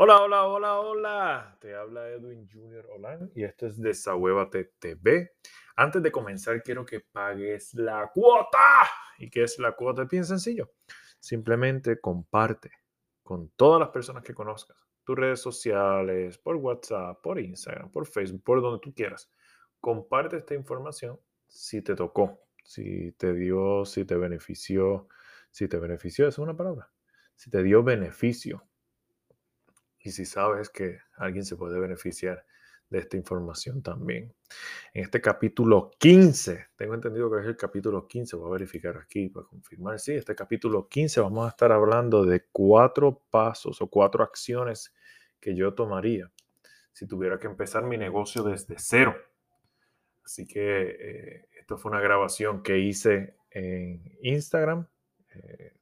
Hola, hola, hola, hola. Te habla Edwin Junior Olan y esto es Desahuévate TV. Antes de comenzar, quiero que pagues la cuota. ¿Y qué es la cuota? Es bien sencillo. Simplemente comparte con todas las personas que conozcas. Tus redes sociales, por WhatsApp, por Instagram, por Facebook, por donde tú quieras. Comparte esta información si te tocó, si te dio, si te benefició. Si te benefició, es una palabra. Si te dio beneficio y si sabes que alguien se puede beneficiar de esta información también. En este capítulo 15, tengo entendido que es el capítulo 15, voy a verificar aquí para confirmar, sí, este capítulo 15 vamos a estar hablando de cuatro pasos o cuatro acciones que yo tomaría si tuviera que empezar mi negocio desde cero. Así que eh, esto fue una grabación que hice en Instagram, eh,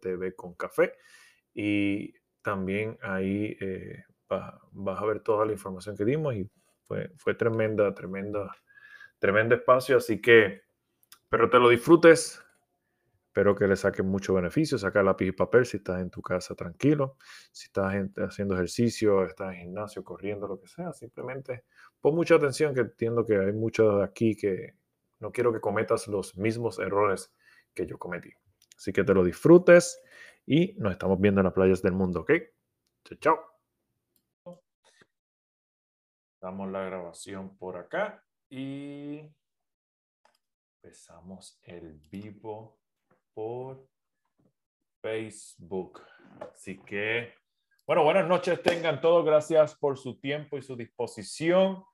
TV con café, y también ahí eh, vas, a ver toda la información que dimos y fue, fue tremenda, tremenda, tremendo espacio. Así que, pero te lo disfrutes. Espero que le saques mucho beneficio. Saca lápiz y papel si estás en tu casa tranquilo. Si estás haciendo ejercicio, estás en gimnasio, corriendo, lo que sea. Simplemente pon mucha atención que entiendo que hay muchos de aquí que no quiero que cometas los mismos errores que yo cometí. Así que te lo disfrutes y nos estamos viendo en las playas del mundo, ¿ok? Chao, chao. Damos la grabación por acá y empezamos el vivo por Facebook. Así que, bueno, buenas noches tengan todos. Gracias por su tiempo y su disposición.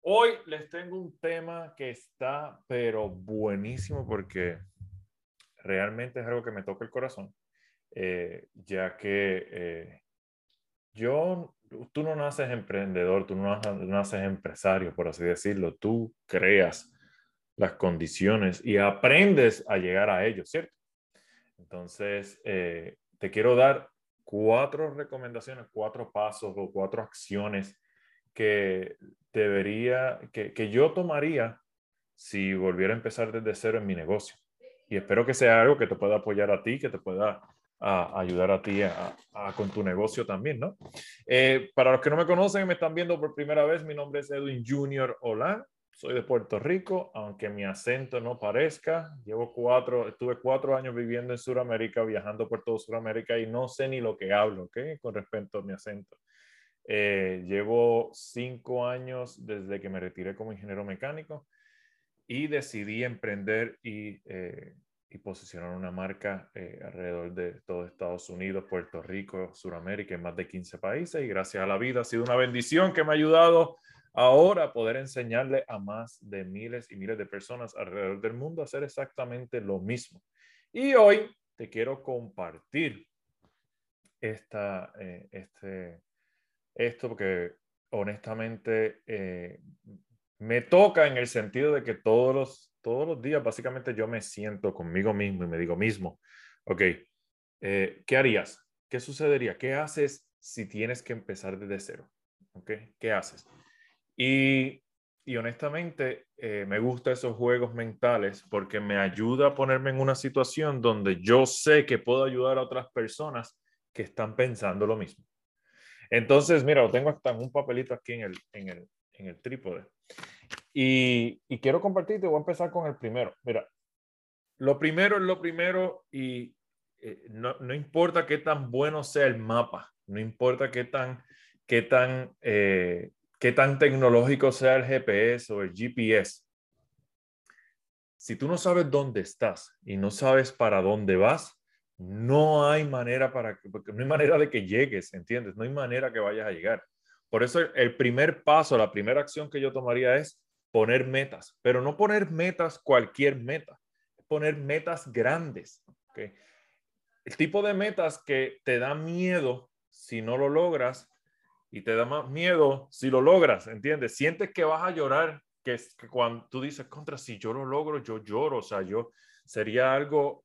Hoy les tengo un tema que está, pero buenísimo porque realmente es algo que me toca el corazón. Eh, ya que eh, yo, tú no naces emprendedor, tú no naces empresario, por así decirlo, tú creas las condiciones y aprendes a llegar a ellos, ¿cierto? Entonces, eh, te quiero dar cuatro recomendaciones, cuatro pasos o cuatro acciones que debería, que, que yo tomaría si volviera a empezar desde cero en mi negocio. Y espero que sea algo que te pueda apoyar a ti, que te pueda a ayudar a ti a, con tu negocio también, ¿no? Eh, para los que no me conocen me están viendo por primera vez, mi nombre es Edwin Junior Hola, soy de Puerto Rico, aunque mi acento no parezca. Llevo cuatro, estuve cuatro años viviendo en Sudamérica, viajando por todo Sudamérica y no sé ni lo que hablo, ¿ok? Con respecto a mi acento. Eh, llevo cinco años desde que me retiré como ingeniero mecánico y decidí emprender y eh, y posicionar una marca eh, alrededor de todo Estados Unidos, Puerto Rico, Sudamérica, en más de 15 países. Y gracias a la vida ha sido una bendición que me ha ayudado ahora a poder enseñarle a más de miles y miles de personas alrededor del mundo a hacer exactamente lo mismo. Y hoy te quiero compartir esta, eh, este, esto porque honestamente eh, me toca en el sentido de que todos los todos los días básicamente yo me siento conmigo mismo y me digo mismo, ok, eh, ¿qué harías? ¿Qué sucedería? ¿Qué haces si tienes que empezar desde cero? ¿Ok? ¿Qué haces? Y, y honestamente eh, me gustan esos juegos mentales porque me ayuda a ponerme en una situación donde yo sé que puedo ayudar a otras personas que están pensando lo mismo. Entonces, mira, lo tengo hasta en un papelito aquí en el, en el, en el trípode. Y, quiero compartirte, voy a empezar con el primero. Mira, lo primero es lo primero y eh, no, importa qué tan bueno sea el mapa, no importa qué tan, qué tan, eh, qué tan tecnológico sea el GPS o el GPS. Si tú no sabes dónde estás y no sabes para dónde vas, no hay manera para no hay manera de que llegues, ¿entiendes? No hay manera que vayas a llegar. Por eso el primer paso, la primera acción que yo tomaría es poner metas, pero no poner metas cualquier meta, poner metas grandes. El tipo de metas que te da miedo si no lo logras y te da más miedo si lo logras, ¿entiendes? Sientes que vas a llorar, que, que cuando tú dices, contra, si yo lo logro, yo lloro, o sea, yo sería algo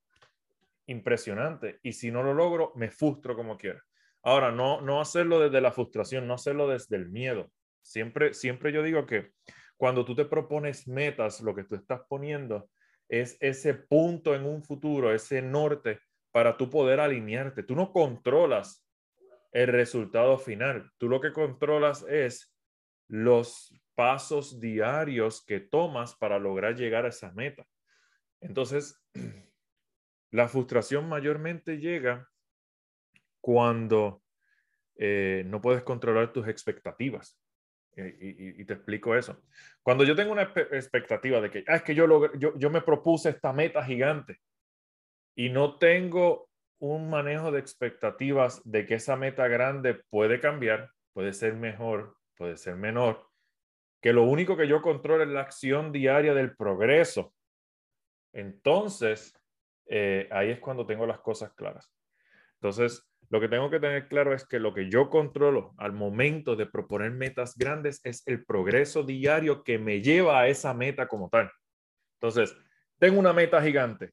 impresionante y si no lo logro, me frustro como quiera. Ahora, no, no hacerlo desde la frustración, no hacerlo desde el miedo. Siempre, siempre yo digo que cuando tú te propones metas, lo que tú estás poniendo es ese punto en un futuro, ese norte para tú poder alinearte. Tú no controlas el resultado final. Tú lo que controlas es los pasos diarios que tomas para lograr llegar a esa meta. Entonces, la frustración mayormente llega cuando eh, no puedes controlar tus expectativas. Y, te explico eso. Cuando yo tengo una expectativa de que, ah, es que yo, yo, yo me propuse esta meta gigante y no tengo un manejo de expectativas de que esa meta grande puede cambiar, puede ser mejor, puede ser menor, que lo único que yo controlo es la acción diaria del progreso. Entonces, eh, ahí es cuando tengo las cosas claras. Entonces, lo que tengo que tener claro es que lo que yo controlo al momento de proponer metas grandes es el progreso diario que me lleva a esa meta como tal. Entonces, tengo una meta gigante,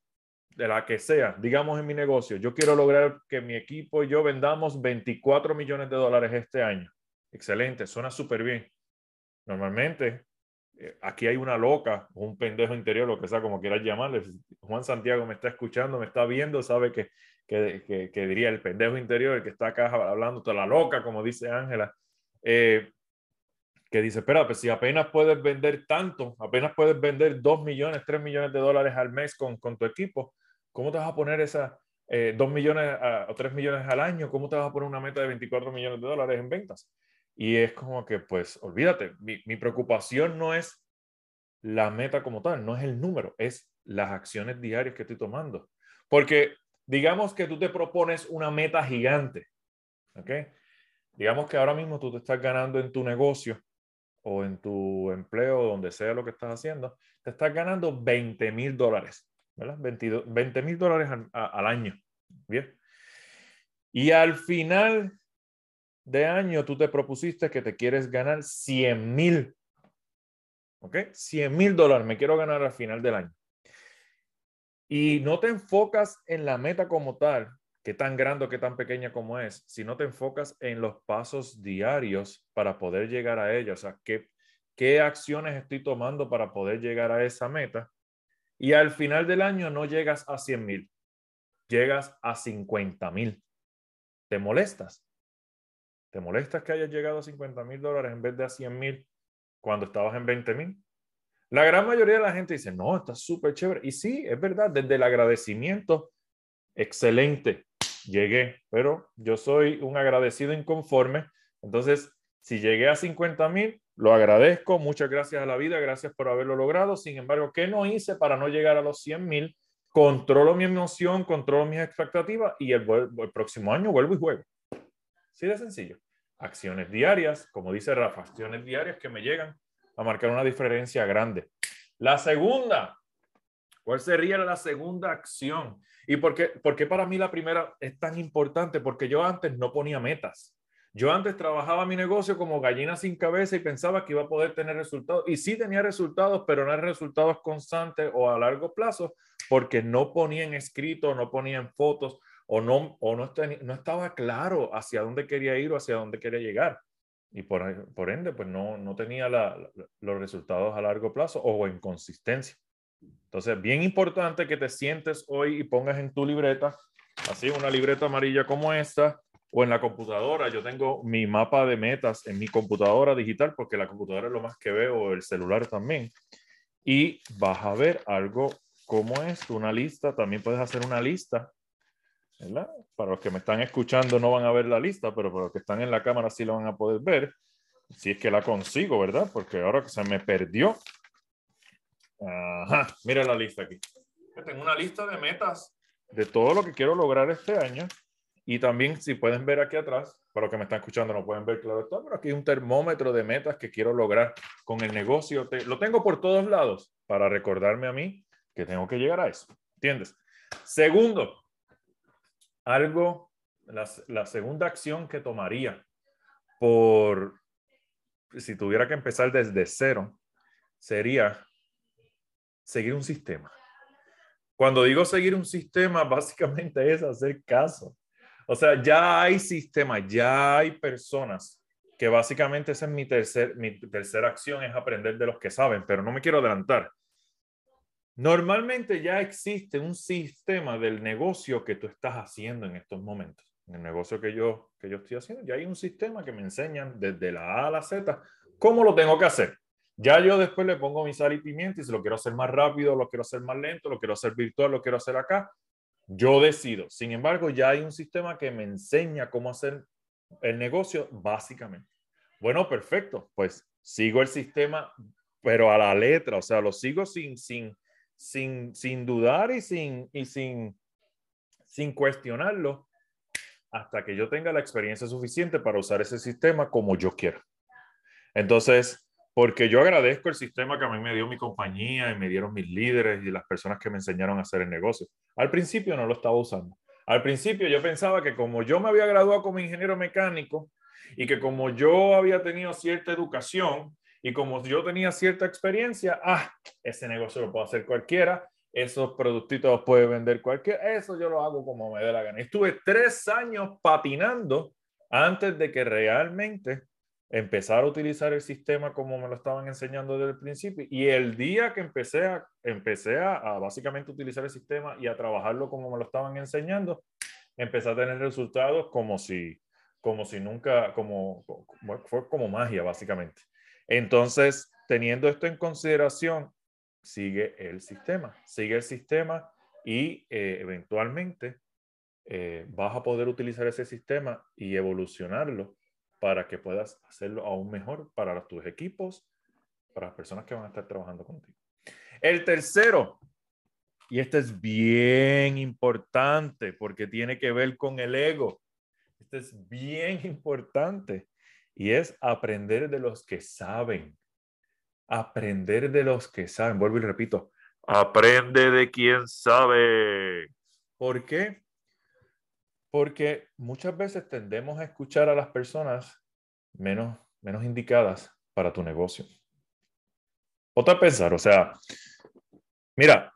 de la que sea, digamos en mi negocio, yo quiero lograr que mi equipo y yo vendamos 24 millones de dólares este año. Excelente, suena súper bien. Normalmente, aquí hay una loca, un pendejo interior, lo que sea, como quieras llamarle. Juan Santiago me está escuchando, me está viendo, sabe que, que, que, diría el pendejo interior, el que está acá hablando, toda la loca, como dice Ángela. Eh, que dice, espera, pues si apenas puedes vender tanto, apenas puedes vender 2 millones, 3 millones de dólares al mes con, con tu equipo, ¿cómo te vas a poner esas eh, 2 millones o 3 millones al año? ¿Cómo te vas a poner una meta de 24 millones de dólares en ventas? Y es como que, pues, olvídate, mi, mi preocupación no es la meta como tal, no es el número, es las acciones diarias que estoy tomando. Porque digamos que tú te propones una meta gigante, ¿ok? Digamos que ahora mismo tú te estás ganando en tu negocio o en tu empleo, donde sea lo que estás haciendo, te estás ganando 20 mil dólares, ¿verdad? 20 mil dólares al, año, ¿bien? Y al final de año tú te propusiste que te quieres ganar 100 mil, ¿ok? 100 mil dólares me quiero ganar al final del año. Y no te enfocas en la meta como tal, qué tan grande o qué tan pequeña como es, sino te enfocas en los pasos diarios para poder llegar a ella. O sea, qué, qué acciones estoy tomando para poder llegar a esa meta. Y al final del año no llegas a 100 mil, llegas a 50 mil. ¿Te molestas? ¿Te molestas que hayas llegado a 50 mil dólares en vez de a 100 mil cuando estabas en 20 mil? La gran mayoría de la gente dice, no, está súper chévere. Y sí, es verdad, desde el agradecimiento, excelente, llegué, pero yo soy un agradecido inconforme. Entonces, si llegué a 50 mil, lo agradezco, muchas gracias a la vida, gracias por haberlo logrado. Sin embargo, ¿qué no hice para no llegar a los 100 mil? Controlo mi emoción, controlo mis expectativas y el, el próximo año vuelvo y juego. Sí de sencillo. Acciones diarias, como dice Rafa, acciones diarias que me llegan a marcar una diferencia grande. La segunda, ¿cuál sería la segunda acción? ¿Y por qué, por qué para mí la primera es tan importante? Porque yo antes no ponía metas. Yo antes trabajaba mi negocio como gallina sin cabeza y pensaba que iba a poder tener resultados. Y sí tenía resultados, pero no eran resultados constantes o a largo plazo, porque no ponía en escrito, no ponía en fotos o no, o no, no estaba claro hacia dónde quería ir o hacia dónde quería llegar y por, ende, pues no, no tenía los resultados a largo plazo o en consistencia. Entonces, bien importante que te sientes hoy y pongas en tu libreta, así una libreta amarilla como esta, o en la computadora. Yo tengo mi mapa de metas en mi computadora digital, porque la computadora es lo más que veo, el celular también. Y vas a ver algo como esto, una lista. También puedes hacer una lista para los que me están escuchando no van a ver la lista, pero para los que están en la cámara sí la van a poder ver. Si es que la consigo, ¿verdad? Porque ahora que se me perdió. Ajá, mira la lista aquí. tengo una lista de metas de todo lo que quiero lograr este año. Y también, si pueden ver aquí atrás, para los que me están escuchando no pueden ver claro todo, pero aquí hay un termómetro de metas que quiero lograr con el negocio. lo tengo por todos lados para recordarme a mí que tengo que llegar a eso. ¿Entiendes? Segundo, algo, la, segunda acción que tomaría por, si tuviera que empezar desde cero, sería seguir un sistema. Cuando digo seguir un sistema, básicamente es hacer caso. O sea, ya hay sistemas, ya hay personas que básicamente esa es mi, tercer, mi tercera acción, es aprender de los que saben, pero no me quiero adelantar. Normalmente ya existe un sistema del negocio que tú estás haciendo en estos momentos. en el negocio que yo, que yo estoy haciendo, ya hay un sistema que me enseñan desde la A a la Z cómo lo tengo que hacer. Ya yo después le pongo mi sal y pimienta y si lo quiero hacer más rápido, lo quiero hacer más lento, lo quiero hacer virtual, lo quiero hacer acá, yo decido. Sin embargo, ya hay un sistema que me enseña cómo hacer el negocio básicamente. Bueno, perfecto. Pues sigo el sistema, pero a la letra, o sea, lo sigo sin, sin, sin, sin dudar y sin, y sin, sin cuestionarlo hasta que yo tenga la experiencia suficiente para usar ese sistema como yo quiero. Entonces, porque yo agradezco el sistema que a mí me dio mi compañía y me dieron mis líderes y las personas que me enseñaron a hacer el negocio. Al principio no lo estaba usando. Al principio yo pensaba que como yo me había graduado como ingeniero mecánico y que como yo había tenido cierta educación y como yo tenía cierta experiencia, ah, ese negocio lo puede hacer cualquiera, esos productitos los puede vender cualquiera, eso yo lo hago como me dé la gana. Estuve tres años patinando antes de que realmente empezar a utilizar el sistema como me lo estaban enseñando desde el principio. Y el día que empecé a, empecé a, básicamente utilizar el sistema y a trabajarlo como me lo estaban enseñando, empecé a tener resultados como si, como si nunca, como, fue como magia, básicamente. Entonces, teniendo esto en consideración, sigue el sistema, sigue el sistema y eh, eventualmente eh, vas a poder utilizar ese sistema y evolucionarlo para que puedas hacerlo aún mejor para tus equipos, para las personas que van a estar trabajando contigo. El tercero, y este es bien importante porque tiene que ver con el ego. Este es bien importante y es aprender de los que saben. Aprender de los que saben. Vuelvo y repito, aprende de quien sabe. ¿Por qué? Porque muchas veces tendemos a escuchar a las personas menos, menos indicadas para tu negocio. Otra pensar, o sea, mira,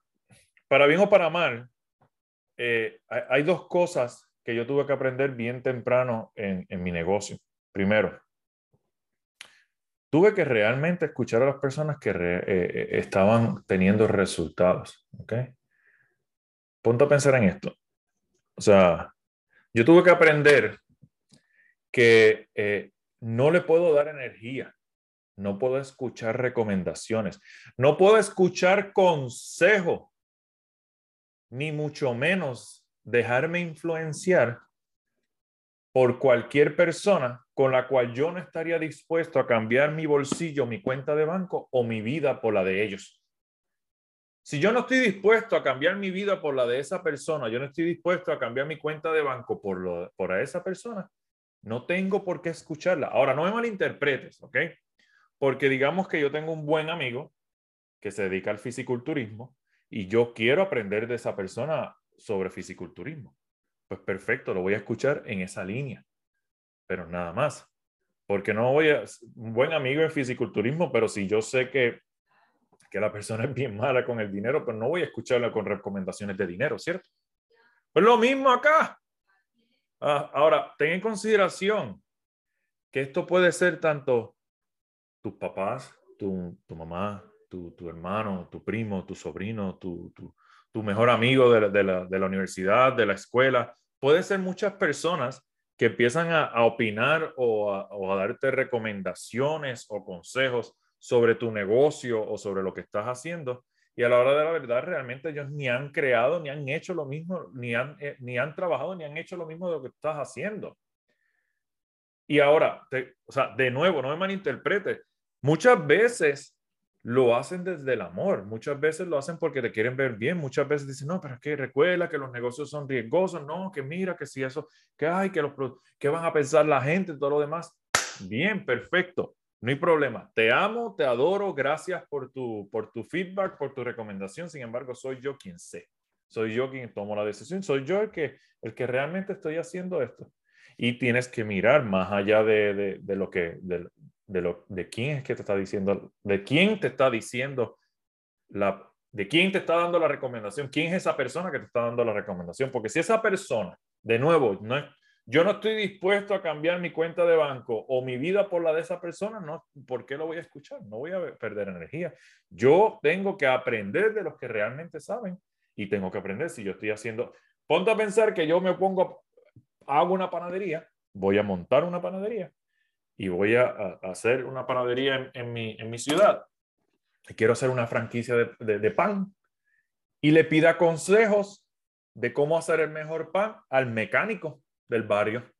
para bien o para mal, eh, hay, dos cosas que yo tuve que aprender bien temprano en, mi negocio. Primero, tuve que realmente escuchar a las personas que eh, eh, estaban teniendo resultados. ¿ok? Ponte a pensar en esto. O sea, yo tuve que aprender que eh, no le puedo dar energía, no puedo escuchar recomendaciones, no puedo escuchar consejo, ni mucho menos dejarme influenciar por cualquier persona con la cual yo no estaría dispuesto a cambiar mi bolsillo, mi cuenta de banco o mi vida por la de ellos. Si yo no estoy dispuesto a cambiar mi vida por la de esa persona, yo no estoy dispuesto a cambiar mi cuenta de banco por, lo, por esa persona, no tengo por qué escucharla. Ahora, no me malinterpretes, ¿ok? Porque digamos que yo tengo un buen amigo que se dedica al fisiculturismo y yo quiero aprender de esa persona sobre fisiculturismo. Pues perfecto, lo voy a escuchar en esa línea, pero nada más. Porque no voy a, un buen amigo en fisiculturismo, pero si yo sé que que la persona es bien mala con el dinero, pero no voy a escucharla con recomendaciones de dinero, ¿cierto? Pues lo mismo acá. Ah, ahora, ten en consideración que esto puede ser tanto tus papás, tu, tu mamá, tu, tu, hermano, tu primo, tu sobrino, tu, tu mejor amigo de la, de, la, de la, universidad, de la escuela. Puede ser muchas personas que empiezan a, opinar o a, a darte recomendaciones o consejos sobre tu negocio o sobre lo que estás haciendo. Y a la hora de la verdad, realmente ellos ni han creado, ni han hecho lo mismo, ni han, eh, ni han trabajado, ni han hecho lo mismo de lo que estás haciendo. Y ahora, o sea, de nuevo, no me malinterprete. Muchas veces lo hacen desde el amor, muchas veces lo hacen porque te quieren ver bien, muchas veces dicen, no, pero es que recuerda que los negocios son riesgosos, no, que mira, que si eso, que hay, que los, que van a pensar la gente, todo lo demás. Bien, perfecto. No hay problema. Te amo, te adoro. Gracias por tu, por tu feedback, por tu recomendación. Sin embargo, soy yo quien sé. Soy yo quien tomo la decisión. Soy yo el que, el que realmente estoy haciendo esto. Y tienes que mirar más allá de, de, lo que, de, de, lo, de quién es que te está diciendo, de quién te está diciendo la, de quién te está dando la recomendación, quién es esa persona que te está dando la recomendación. Porque si esa persona, de nuevo, no yo no estoy dispuesto a cambiar mi cuenta de banco o mi vida por la de esa persona, no, ¿por qué lo voy a escuchar? No voy a perder energía. Yo tengo que aprender de los que realmente saben y tengo que aprender si yo estoy haciendo. Ponte a pensar que yo me pongo hago una panadería, voy a montar una panadería y voy a, hacer una panadería en, mi, en mi ciudad. quiero hacer una franquicia de, de pan y le pida consejos de cómo hacer el mejor pan al mecánico del barrio.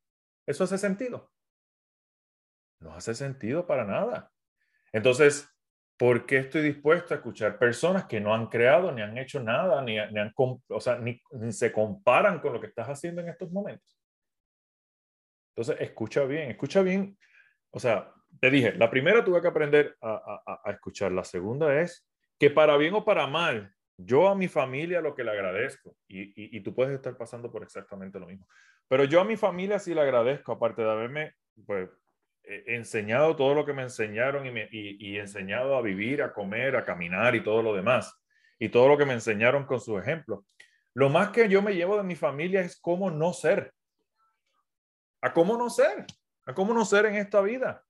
¿Eso hace sentido? No hace sentido para nada. Entonces, ¿por qué estoy dispuesto a escuchar personas que no han creado, ni han hecho nada, ni, han, o sea, ni, se comparan con lo que estás haciendo en estos momentos? Entonces, escucha bien, escucha bien. O sea, te dije, la primera tuve que aprender a, a escuchar. La segunda es que para bien o para mal, yo a mi familia lo que le agradezco, y, y, tú puedes estar pasando por exactamente lo mismo, pero yo a mi familia sí le agradezco, aparte de haberme pues, enseñado todo lo que me enseñaron y, me, y, enseñado a vivir, a comer, a caminar y todo lo demás, y todo lo que me enseñaron con su ejemplo. Lo más que yo me llevo de mi familia es cómo no ser, a cómo no ser, a cómo no ser en esta vida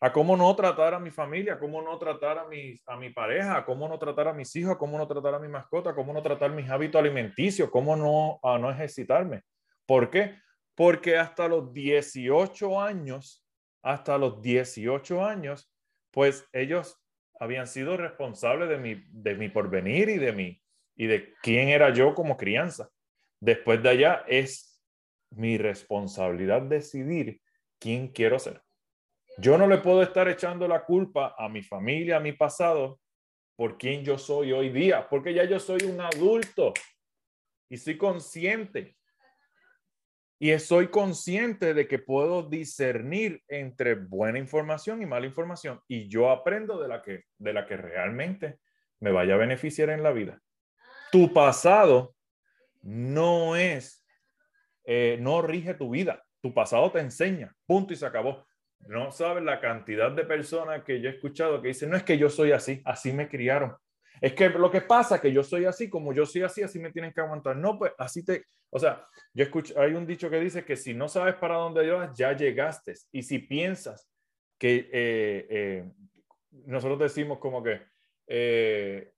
a cómo no tratar a mi familia, a cómo no tratar a mi, a mi pareja, a cómo no tratar a mis hijos, a cómo no tratar a mi mascota, a cómo no tratar mis hábitos alimenticios, cómo no, a no ejercitarme. ¿Por qué? Porque hasta los 18 años, hasta los 18 años, pues ellos habían sido responsables de mi, de mi porvenir y de mí y de quién era yo como crianza. Después de allá es mi responsabilidad decidir quién quiero ser. Yo no le puedo estar echando la culpa a mi familia, a mi pasado, por quién yo soy hoy día, porque ya yo soy un adulto y soy consciente. Y soy consciente de que puedo discernir entre buena información y mala información. Y yo aprendo de la que, de la que realmente me vaya a beneficiar en la vida. Tu pasado no es, eh, no rige tu vida. Tu pasado te enseña. Punto y se acabó. No sabes la cantidad de personas que yo he escuchado que dicen, no es que yo soy así, así me criaron. Es que lo que pasa es que yo soy así, como yo soy así, así me tienen que aguantar. No, pues así te, o sea, yo escucho, hay un dicho que dice que si no sabes para dónde vas, ya llegaste. Y si piensas que eh, eh, nosotros decimos como que eh,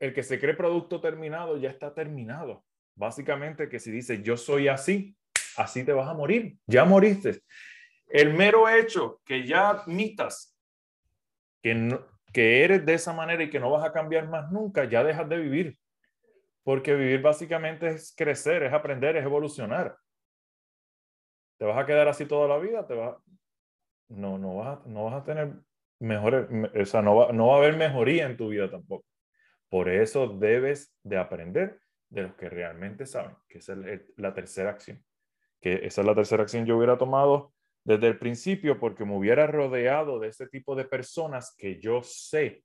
el que se cree producto terminado ya está terminado. Básicamente que si dices yo soy así, así te vas a morir, ya moriste. El mero hecho que ya admitas que, que eres de esa manera y que no vas a cambiar más nunca, ya dejas de vivir. Porque vivir básicamente es crecer, es aprender, es evolucionar. ¿Te vas a quedar así toda la vida? Te va, no, no, vas a, no vas a tener mejores, o sea, no va, no va a haber mejoría en tu vida tampoco. Por eso debes de aprender de los que realmente saben, que es la tercera acción. Que esa es la tercera acción yo hubiera tomado desde el principio porque me hubiera rodeado de ese tipo de personas que yo sé,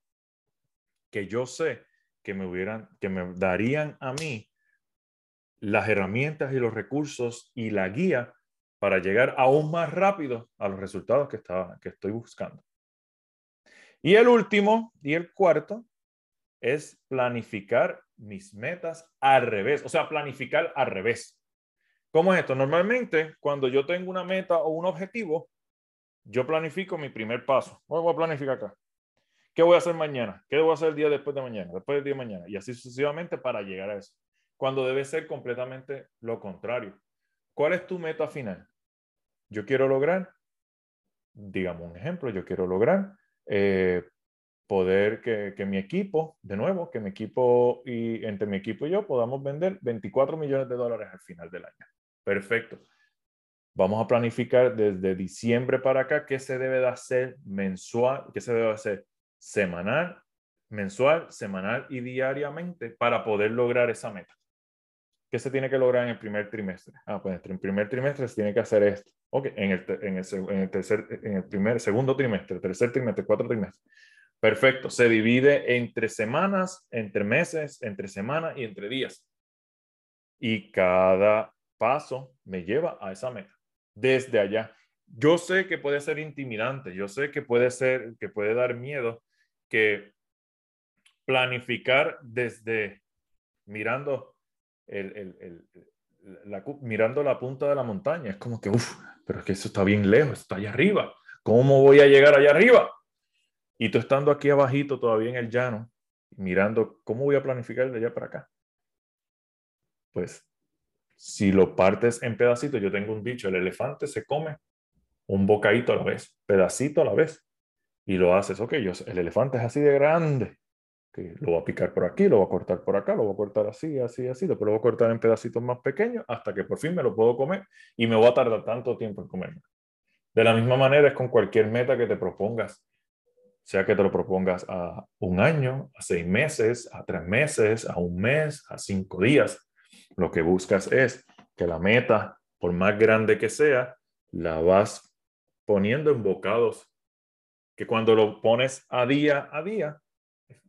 que yo sé que me hubieran, que me darían a mí las herramientas y los recursos y la guía para llegar aún más rápido a los resultados que, estaba, que estoy buscando. Y el último y el cuarto es planificar mis metas al revés, o sea, planificar al revés. ¿Cómo es esto? Normalmente, cuando yo tengo una meta o un objetivo, yo planifico mi primer paso. Voy a planificar acá. ¿Qué voy a hacer mañana? ¿Qué a hacer el día después de mañana? Después del día de mañana. Y así sucesivamente para llegar a eso. Cuando debe ser completamente lo contrario. ¿Cuál es tu meta final? Yo quiero lograr, digamos un ejemplo, yo quiero lograr eh, poder que, que, mi equipo, de nuevo, que mi equipo y entre mi equipo y yo podamos vender 24 millones de dólares al final del año. Perfecto. Vamos a planificar desde diciembre para acá qué se debe de hacer mensual, qué se debe hacer semanal, mensual, semanal y diariamente para poder lograr esa meta. ¿Qué se tiene que lograr en el primer trimestre? Ah, pues en el primer trimestre se tiene que hacer esto. Ok, en el, en el, en el tercer, en el primer, segundo trimestre, tercer trimestre, cuatro trimestres. Perfecto. Se divide entre semanas, entre meses, entre semanas y entre días. Y cada paso me lleva a esa meta. Desde allá. Yo sé que puede ser intimidante, yo sé que puede ser, que puede dar miedo, que planificar desde mirando el, la, mirando la punta de la montaña. Es como que, uff, pero es que eso está bien lejos, está allá arriba. ¿Cómo voy a llegar allá arriba? Y tú estando aquí abajito, todavía en el llano, mirando cómo voy a planificar de allá para acá. Pues si lo partes en pedacitos, yo tengo un dicho, el elefante se come un bocadito a la vez, pedacito a la vez, y lo haces, ok, yo, el elefante es así de grande, que lo voy a picar por aquí, lo voy a cortar por acá, lo voy a cortar así, así, así, después lo voy a cortar en pedacitos más pequeños hasta que por fin me lo puedo comer y me voy a tardar tanto tiempo en comerlo. De la misma manera es con cualquier meta que te propongas, sea que te lo propongas a un año, a seis meses, a tres meses, a un mes, a cinco días. Lo que buscas es que la meta, por más grande que sea, la vas poniendo en bocados, que cuando lo pones a día a día,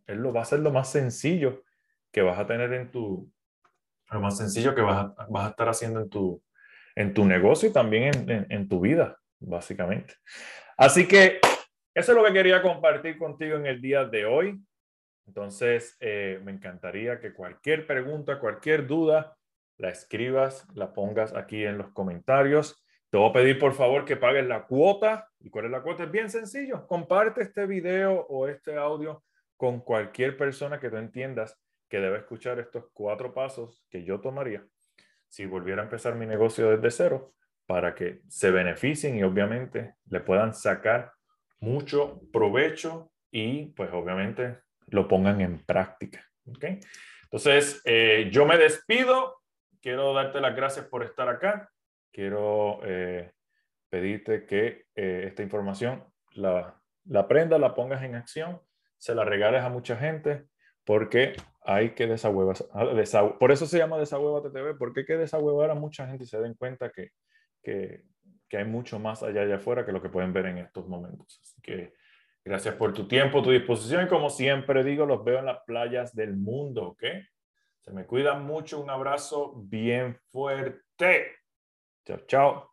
él lo va a ser lo más sencillo que vas a tener en tu, lo más sencillo que vas a, vas a estar haciendo en tu, en tu negocio y también en, en, tu vida, básicamente. Así que eso es lo que quería compartir contigo en el día de hoy. Entonces, eh, me encantaría que cualquier pregunta, cualquier duda, la escribas, la pongas aquí en los comentarios. Te voy a pedir por favor que pagues la cuota. ¿Y cuál es la cuota? Es bien sencillo. Comparte este video o este audio con cualquier persona que tú entiendas que debe escuchar estos cuatro pasos que yo tomaría si volviera a empezar mi negocio desde cero para que se beneficien y obviamente le puedan sacar mucho provecho y pues obviamente lo pongan en práctica. ¿okay? Entonces, eh, yo me despido. Quiero darte las gracias por estar acá. Quiero eh, pedirte que eh, esta información la, la aprendas, la pongas en acción se la regales a mucha gente porque hay que desahuevar. Ah, por eso se llama Desahuevate TV, porque hay que desahuevar a mucha gente y se den cuenta que, que, que, hay mucho más allá allá afuera que lo que pueden ver en estos momentos. Así que gracias por tu tiempo, tu disposición y como siempre digo, los veo en las playas del mundo, ¿ok? Se me cuidan mucho, un abrazo bien fuerte. Chao, chao.